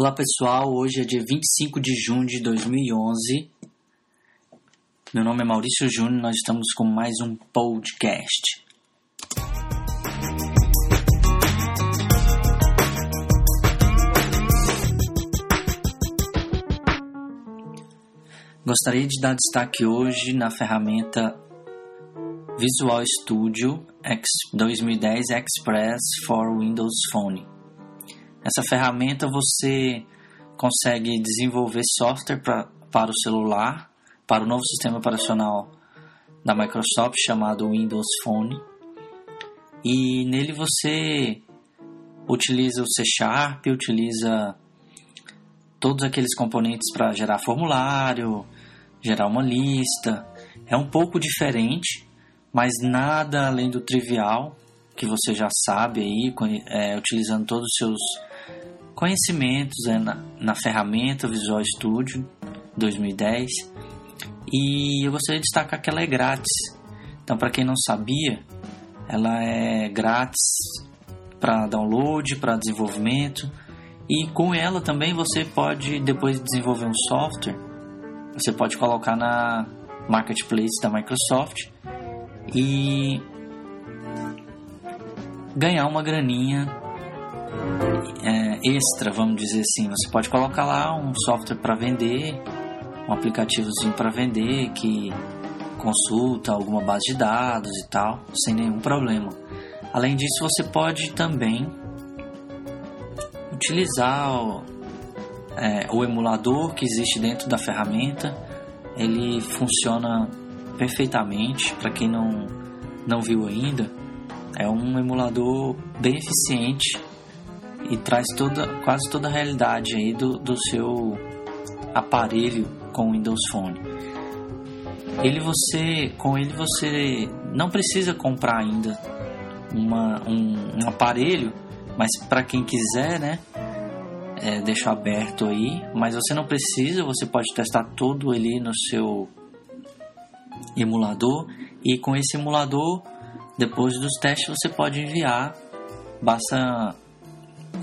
Olá pessoal, hoje é dia 25 de junho de 2011. Meu nome é Maurício Júnior, nós estamos com mais um podcast. Gostaria de dar destaque hoje na ferramenta Visual Studio X 2010 Express for Windows Phone. Essa ferramenta você consegue desenvolver software pra, para o celular, para o novo sistema operacional da Microsoft chamado Windows Phone. E nele você utiliza o C Sharp, utiliza todos aqueles componentes para gerar formulário, gerar uma lista. É um pouco diferente, mas nada além do trivial que você já sabe aí, é, utilizando todos os seus conhecimentos é, na, na ferramenta Visual Studio 2010. E eu gostaria de destacar que ela é grátis. Então, para quem não sabia, ela é grátis para download, para desenvolvimento. E com ela também você pode, depois de desenvolver um software, você pode colocar na marketplace da Microsoft e ganhar uma graninha é, extra, vamos dizer assim. Você pode colocar lá um software para vender, um aplicativozinho para vender que consulta alguma base de dados e tal, sem nenhum problema. Além disso, você pode também utilizar o, é, o emulador que existe dentro da ferramenta. Ele funciona perfeitamente. Para quem não, não viu ainda, é um emulador bem eficiente e traz toda, quase toda a realidade aí do, do seu aparelho com o Windows Phone. Ele você, com ele você não precisa comprar ainda uma, um, um aparelho, mas para quem quiser, né, é, aberto aí, mas você não precisa, você pode testar todo ele no seu emulador. E com esse emulador, depois dos testes você pode enviar, basta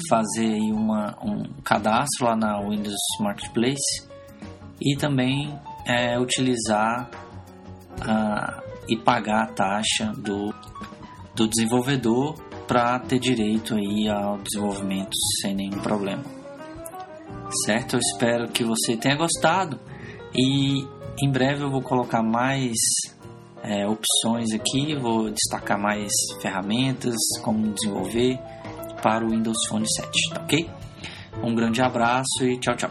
fazer uma, um cadastro lá na Windows Marketplace e também é, utilizar e pagar a taxa do, do desenvolvedor para ter direito aí ao desenvolvimento sem nenhum problema. Certo? Eu espero que você tenha gostado e em breve eu vou colocar mais é, opções aqui, vou destacar mais ferramentas, como desenvolver para o Windows Phone 7, tá ok? Um grande abraço e tchau, tchau.